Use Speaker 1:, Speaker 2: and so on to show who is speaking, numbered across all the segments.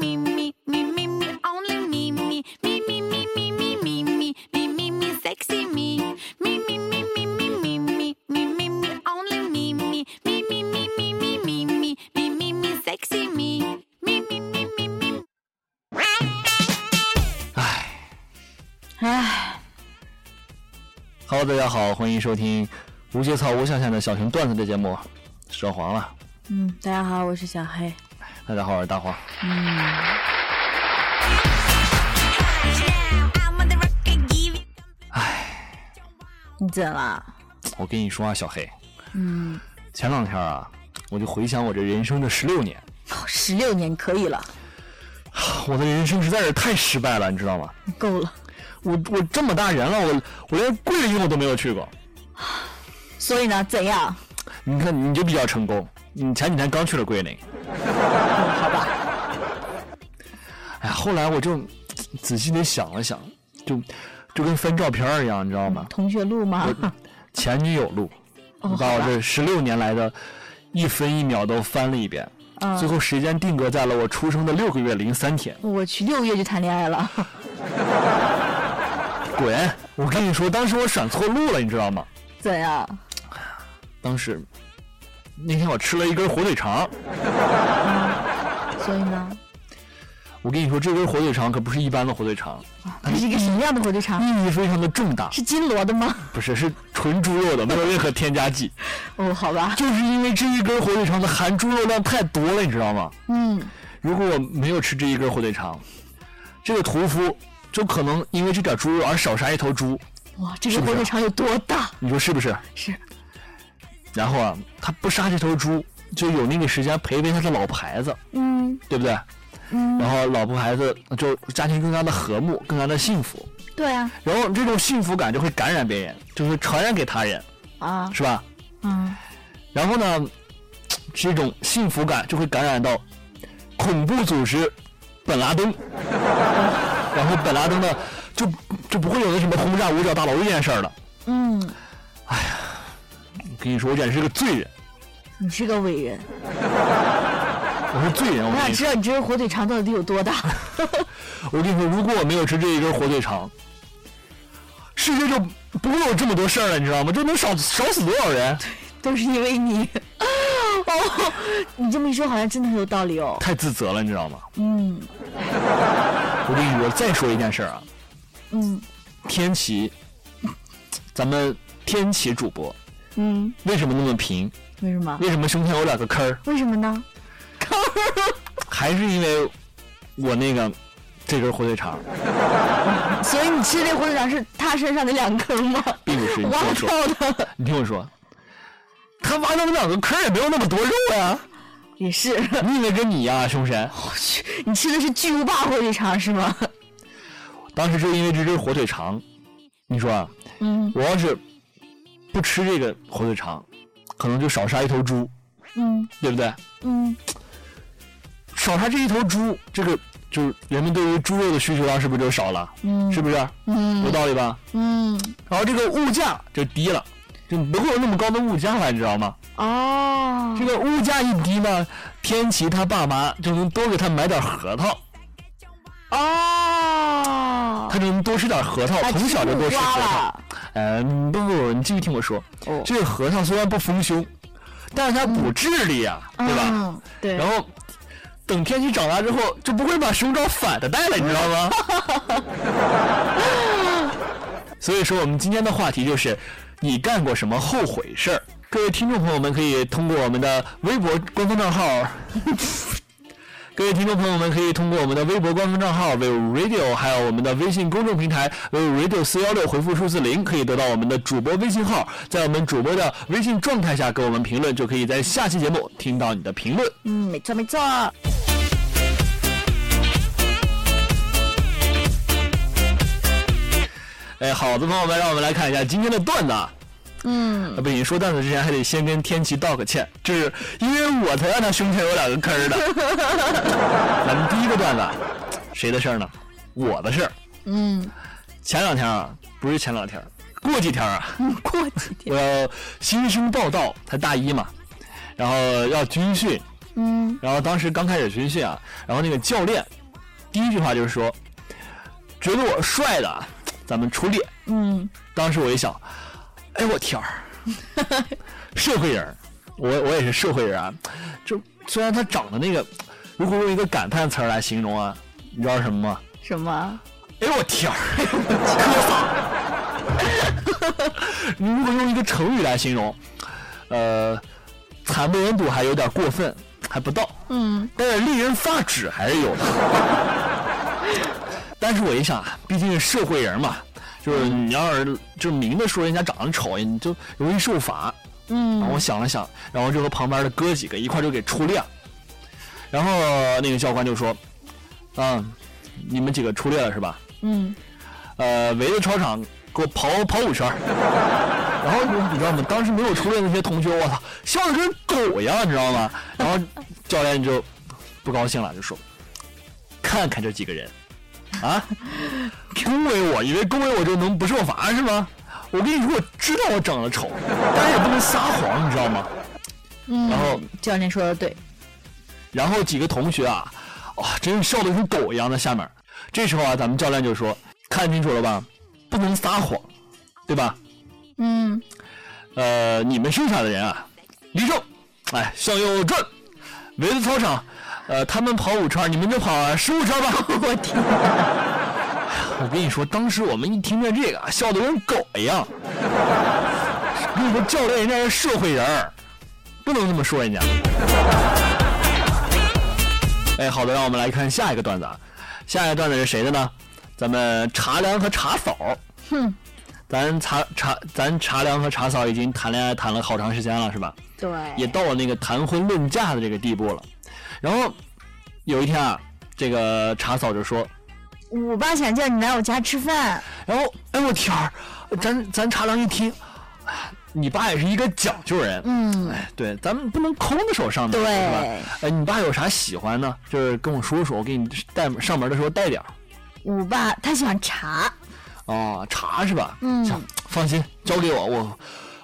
Speaker 1: me, me, me, me, me, only me, me, me, me, me, me, me, me, me, me, me, me, sexy me, me, me, me, me, me, me, me, me, me, me, only me, me, me, me, me, me, me, me, me, me, me, me, sexy me, me, me, me, me, me.
Speaker 2: 唉
Speaker 3: ，Hello，大家好，欢迎收听无节操无下限的小熊段子的节目，说黄了。
Speaker 2: 嗯，大家好，我是小黑。
Speaker 3: 大家好，我是大黄。
Speaker 1: Give it.
Speaker 2: 你怎了？
Speaker 3: 我跟你说啊，小黑，嗯，前两天啊，我就回想我这人生的十六年，
Speaker 2: 十六年可以了，
Speaker 3: 我的人生实在是太失败了，你知道吗？
Speaker 2: 够了。
Speaker 3: 我我这么大人了，我我连桂林我都没有去过。
Speaker 2: 所以呢，怎样？
Speaker 3: 你看你就比较成功，你前几天刚去了桂林。后来我就仔细的想了想，就就跟翻照片儿一样，你知道吗？
Speaker 2: 同学录吗？
Speaker 3: 前女友录，
Speaker 2: 哦
Speaker 3: 你把我这十六年来的一分一秒都翻了一遍，
Speaker 2: 嗯
Speaker 3: 最后时间定格在了我出生的六个月零三天。
Speaker 2: 我去，六个月就谈恋爱了。
Speaker 3: 滚！我跟你说，当时我选错路了，你知道吗？
Speaker 2: 怎样？
Speaker 3: 当时那天我吃了一根火腿肠，
Speaker 2: 所以呢？
Speaker 3: 我跟你说，这根火腿肠可不是一般的火腿肠，
Speaker 2: 它是一个什么样的火腿肠？
Speaker 3: 意义非常的重大，
Speaker 2: 是金锣的吗？
Speaker 3: 不是是纯猪肉的，没有任何添加剂。
Speaker 2: 哦，好吧。
Speaker 3: 就是因为这一根火腿肠的含猪肉量太多了，你知道吗？
Speaker 2: 嗯，
Speaker 3: 如果我没有吃这一根火腿肠，这个屠夫就可能因为这点猪肉而少杀一头猪，
Speaker 2: 哇，这个火腿肠有多大？
Speaker 3: 你说是不是？
Speaker 2: 是，
Speaker 3: 然后啊，他不杀这头猪，就有那个时间陪陪他的老婆孩子，
Speaker 2: 嗯
Speaker 3: 对不对？
Speaker 2: 嗯，
Speaker 3: 然后老婆孩子就家庭更加的和睦，更加的幸福，
Speaker 2: 对啊，
Speaker 3: 然后这种幸福感就会感染别人，就会传染给他人，
Speaker 2: 啊，
Speaker 3: 是吧？
Speaker 2: 嗯，
Speaker 3: 然后呢，这种幸福感就会感染到恐怖组织本拉登，然后本拉登呢就就不会有那什么轰炸五角大楼这件事儿了。
Speaker 2: 嗯，
Speaker 3: 我跟你说，我简直是个罪人，
Speaker 2: 你是个伟人。
Speaker 3: 我是罪人。我
Speaker 2: 想知道你这根火腿肠到底有多大。
Speaker 3: 我跟你说，如果我没有吃这一根火腿肠，世界就不会有这么多事儿了，你知道吗？这能少少死多少人？
Speaker 2: 都是因为你。哦，你这么一说，好像真的很有道理哦。
Speaker 3: 太自责了，你知道吗？
Speaker 2: 嗯
Speaker 3: 我跟你说，再说一件事儿啊，
Speaker 2: 嗯
Speaker 3: 天琪，咱们天琪主播
Speaker 2: 嗯，
Speaker 3: 为什么那么平？
Speaker 2: 为什么？
Speaker 3: 为什么胸前有两个坑儿？
Speaker 2: 为什么呢？
Speaker 3: 还是因为我那个这根火腿肠，
Speaker 2: 所以你吃这火腿肠是他身上的两根吗？
Speaker 3: 并不是。你听
Speaker 2: 挖
Speaker 3: 我说，
Speaker 2: 掉的。
Speaker 3: 你听我说，他挖那么两个坑也没有那么多肉呀。
Speaker 2: 也是，
Speaker 3: 你以为跟你呀、凶神？
Speaker 2: 我去，你吃的是巨无霸火腿肠是吗？
Speaker 3: 当时就因为这根火腿肠，你说啊，
Speaker 2: 嗯
Speaker 3: 我要是不吃这个火腿肠，可能就少杀一头猪，
Speaker 2: 嗯
Speaker 3: 对不对？
Speaker 2: 嗯，
Speaker 3: 少他这一头猪，这个就是人们对于猪肉的需求量是不是就少了？
Speaker 2: 嗯
Speaker 3: 是不是？
Speaker 2: 嗯
Speaker 3: 有道理吧？
Speaker 2: 嗯，
Speaker 3: 然后这个物价就低了，就不会有那么高的物价了，你知道吗？
Speaker 2: 哦
Speaker 3: 这，个物价一低呢，天琪他爸妈就能多给他买点核桃，
Speaker 2: 哦，
Speaker 3: 他就能多吃点核桃，
Speaker 2: 哎
Speaker 3: 从小就多吃
Speaker 2: 吃
Speaker 3: 核桃。嗯，不不不，你继续听我说，
Speaker 2: 哦
Speaker 3: 这个核桃虽然不丰胸，但是它补智力呀、对吧？
Speaker 2: 嗯，对。
Speaker 3: 然后等天气长大之后，就不会把胸罩反着戴了，你知道吗？所以说，我们今天的话题就是你干过什么后悔事儿？各位听众朋友们可以通过我们的微博官方账号。各位听众朋友们可以通过我们的微博官方账号 vivo radio，还有我们的微信公众平台 vivo radio 四幺六，回复数字零，可以得到我们的主播微信号，在我们主播的微信状态下给我们评论，就可以在下期节目听到你的评论。
Speaker 2: 嗯，没错没错。
Speaker 3: 哎，好的，朋友们，让我们来看一下今天的段子啊。
Speaker 2: 嗯，
Speaker 3: 啊，不行，说段子之前还得先跟天琪道个歉，就是因为我才让他胸前有两个坑儿的。咱们第一个段子，谁的事儿呢？我的事儿。
Speaker 2: 嗯，
Speaker 3: 前两天啊，不是前两天，过几天啊，
Speaker 2: 过几天。
Speaker 3: 我要新生报道，才大一嘛，然后要军训，
Speaker 2: 嗯
Speaker 3: 然后当时刚开始军训啊，然后那个教练第一句话就是说，觉得我帅的，咱们出列。
Speaker 2: 嗯
Speaker 3: 当时我一想，哎我天儿，社会人，我我也是社会人啊。就虽然他长得那个，如果用一个感叹词儿来形容啊，你知道什么吗？
Speaker 2: 什么？
Speaker 3: 哎我天儿。你如果用一个成语来形容，呃，惨不忍睹还有点过分，还不到。
Speaker 2: 嗯
Speaker 3: 但是令人发指还是有的。但是我一想啊，毕竟是社会人嘛，就是你要是就明着说人家长得丑，你就容易受罚。然后我
Speaker 2: 嗯
Speaker 3: 想了想，然后就和旁边的哥几个一块就给出列了。然后那个教官就说：“啊，你们几个出列了是吧？
Speaker 2: 嗯
Speaker 3: 呃，围着操场给我跑跑五圈。”然后你知道吗？当时没有出列那些同学，我操，笑的跟狗一样，你知道吗？然后教练就不高兴了，就说：“看看这几个人，啊，恭维我，以为恭维我就能不受罚是吗？我跟你说，我知道我长得丑，但是也不能撒谎，你知道吗？
Speaker 2: 嗯。
Speaker 3: 然后
Speaker 2: 教练说的对。
Speaker 3: 然后几个同学啊，哇，真是笑得跟狗一样在下面。这时候啊，咱们教练就说：“看清楚了吧，不能撒谎，对吧？
Speaker 2: 嗯
Speaker 3: 呃，你们剩下的人啊，立正，哎，向右转，围着操场，呃，他们跑五圈，你们就跑十五圈吧。
Speaker 2: 我天。
Speaker 3: 我跟你说，当时我们一听见这个啊，笑得跟狗一样。你说，教练人家是社会人儿，不能这么说人家。哎，好的，让我们来看下一个段子啊。下一个段子是谁的呢？咱们茶凉和茶嫂。
Speaker 2: 哼，
Speaker 3: 咱茶茶咱茶凉和茶嫂已经谈恋爱谈了好长时间了，是吧？
Speaker 2: 对。
Speaker 3: 也到了那个谈婚论嫁的这个地步了。然后有一天啊，这个茶嫂就说，
Speaker 2: 我爸想叫你来我家吃饭。
Speaker 3: 然后哎我天儿，咱咱茶凉一听，哎你爸也是一个讲究人，
Speaker 2: 嗯，
Speaker 3: 哎，对，咱们不能空着手上门，
Speaker 2: 对
Speaker 3: 是吧？哎，你爸有啥喜欢呢？就是跟我说说，我给你带上门的时候带点儿。
Speaker 2: 我爸他喜欢茶。
Speaker 3: 哦，茶是吧？
Speaker 2: 嗯
Speaker 3: 行，放心，交给我，我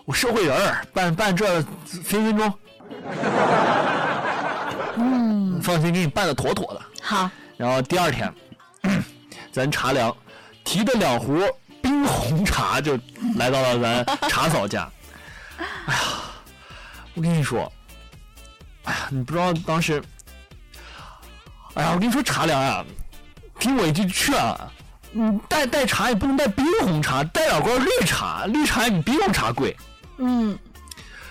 Speaker 3: 我社会人儿，办办这分分钟。
Speaker 2: 嗯，
Speaker 3: 放心，给你办的妥妥的。
Speaker 2: 好。
Speaker 3: 然后第二天，咱茶凉提着两壶冰红茶就来到了咱茶嫂家。哎呀，我跟你说，哎呀，你不知道当时，哎呀，我跟你说茶凉啊、听我一句劝啊，你带带茶也不能带冰红茶，带两罐绿茶，绿茶也比冰红茶贵。
Speaker 2: 嗯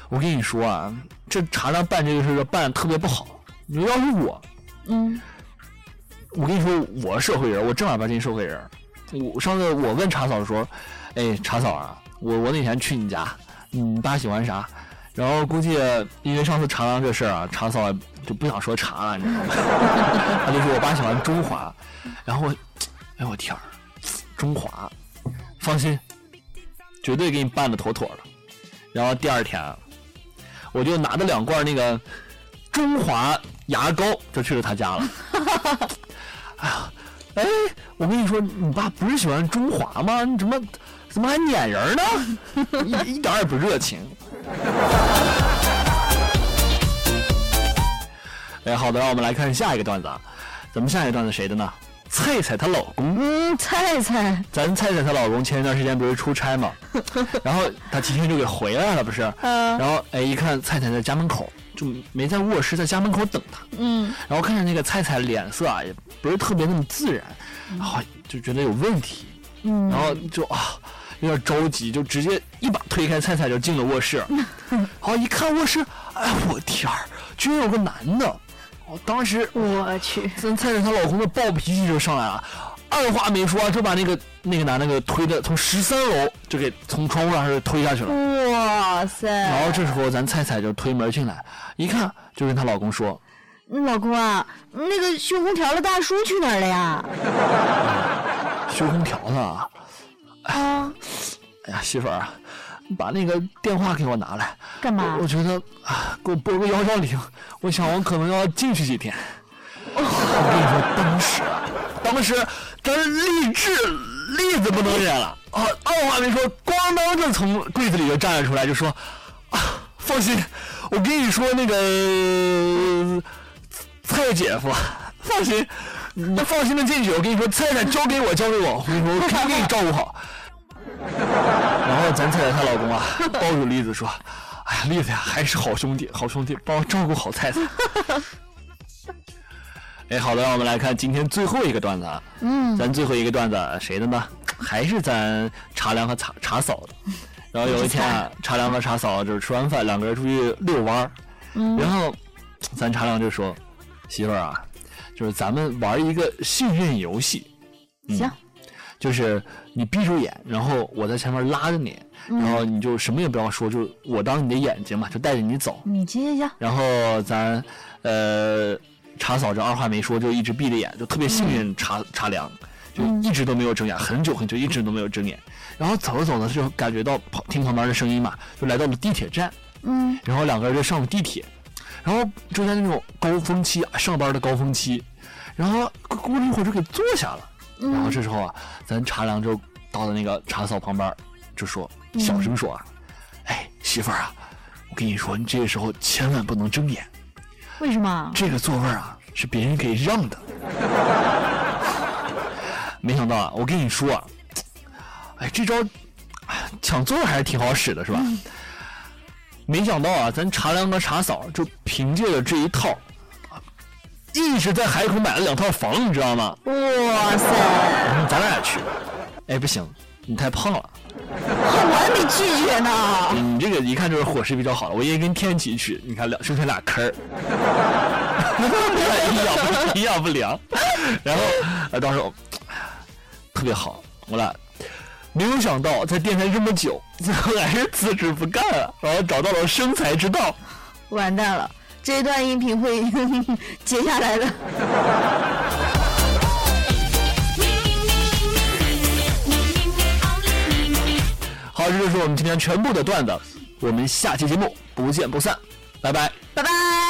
Speaker 3: 我跟你说啊，这茶凉办这个事儿办的特别不好。你说要是我，
Speaker 2: 嗯
Speaker 3: 我跟你说，我社会人，我正儿八经社会人。我上次我问茶嫂说：“哎，茶嫂啊，我我那天去你家，你爸喜欢啥？”然后估计因为上次茶郎这事儿啊，茶嫂就不想说茶了，你知道吗？他就说我爸喜欢中华，然后我，哎我天儿，中华，放心，绝对给你办的妥妥的。然后第二天啊，我就拿着两罐那个中华牙膏就去了他家了。哎呀，哎，我跟你说，你爸不是喜欢中华吗？你怎么怎么还撵人呢？一一点也不热情。哎，好的，让我们来看下一个段子啊。咱们下一个段子谁的呢？菜菜她老公，
Speaker 2: 嗯，菜菜。
Speaker 3: 咱菜菜她老公前一段时间不是出差嘛，然后他提前就给回来了，不是？
Speaker 2: 嗯
Speaker 3: 然后哎，一看菜菜在家门口，就没在卧室，在家门口等他。
Speaker 2: 嗯
Speaker 3: 然后看着那个菜菜脸色啊，也不是特别那么自然，然后就觉得有问题，
Speaker 2: 嗯。
Speaker 3: 然后就啊有点着急，就直接一把推开菜菜就进了卧室。好一看卧室，哎我天儿，居然有个男的！我当时
Speaker 2: 我去。
Speaker 3: 咱菜菜她老公的暴脾气就上来了，二话没说就把那个那个男的给推的从十三楼就给从窗户上就推下去了。
Speaker 2: 哇塞！
Speaker 3: 然后这时候咱菜菜就推门进来，一看就跟她老公说。
Speaker 2: 老公啊，那个修空调的大叔去哪儿了呀？
Speaker 3: 修空调的啊！
Speaker 2: 啊，
Speaker 3: 哎呀，媳妇儿啊，把那个电话给我拿来。
Speaker 2: 干嘛
Speaker 3: 我？我觉得啊，给我拨个幺幺零，我想我可能要进去几天。我跟你说，当时啊，当时咱励志栗子不能忍了啊，二话没说，咣当就从柜子里就站了出来，就说啊，放心，我跟你说那个蔡姐夫，放心，你放心的进去。我跟你说，菜菜交给我，交给我，我跟你说，我肯定给你照顾好。然后咱蔡蔡她老公啊，抱住栗子说：“哎呀，栗子呀，还是好兄弟，好兄弟，帮我照顾好菜菜。”哎，好的，让我们来看今天最后一个段子啊。
Speaker 2: 嗯，
Speaker 3: 咱最后一个段子谁的呢？还是咱茶凉和茶茶嫂的。然后有一天啊，茶凉和茶嫂就是吃完饭，两个人出去遛弯儿。
Speaker 2: 嗯
Speaker 3: 然后咱茶凉就说：“媳妇儿啊，就是咱们玩一个幸运游戏，嗯
Speaker 2: 行，
Speaker 3: 就是你闭住眼，然后我在前面拉着你，然后你就什么也不要说，就我当你的眼睛嘛，就带着你走。
Speaker 2: 你行行行，
Speaker 3: 然后咱呃茶嫂这二话没说就一直闭着眼，就特别信任茶茶良，就一直都没有睁眼，很久很久一直都没有睁眼。然后走着走着就感觉到旁听旁边的声音嘛，就来到了地铁站，
Speaker 2: 嗯
Speaker 3: 然后两个人就上了地铁，然后就在那种高峰期啊上班的高峰期，然后过了一会儿就给坐下了。然后这时候啊，咱茶良就到了那个茶嫂旁边，就说小声说啊，哎媳妇儿啊，我跟你说，你这个时候千万不能睁眼。
Speaker 2: 为什么？
Speaker 3: 这个座位啊是别人可以让的。没想到啊，我跟你说啊，哎，这招哎抢座位还是挺好使的，是吧？没想到啊，咱茶凉和茶嫂就凭借着这一套，啊一直在海口买了两套房，你知道吗？
Speaker 2: 哇塞，
Speaker 3: 咱俩也去，哎，不行，你太胖了。
Speaker 2: 我还没拒绝呢。
Speaker 3: 你这个一看就是伙食比较好的，我也跟天琪去，你看两剩下俩坑儿，营养不营养不良。然后，呃，当时我特别好，我俩没有想到在电台这么久，最后还是辞职不干了，然后找到了生财之道。
Speaker 2: 完蛋了，这一段音频会 接下来的。
Speaker 3: 好，这就是我们今天全部的段子，我们下期节目不见不散，拜拜，
Speaker 2: 拜拜。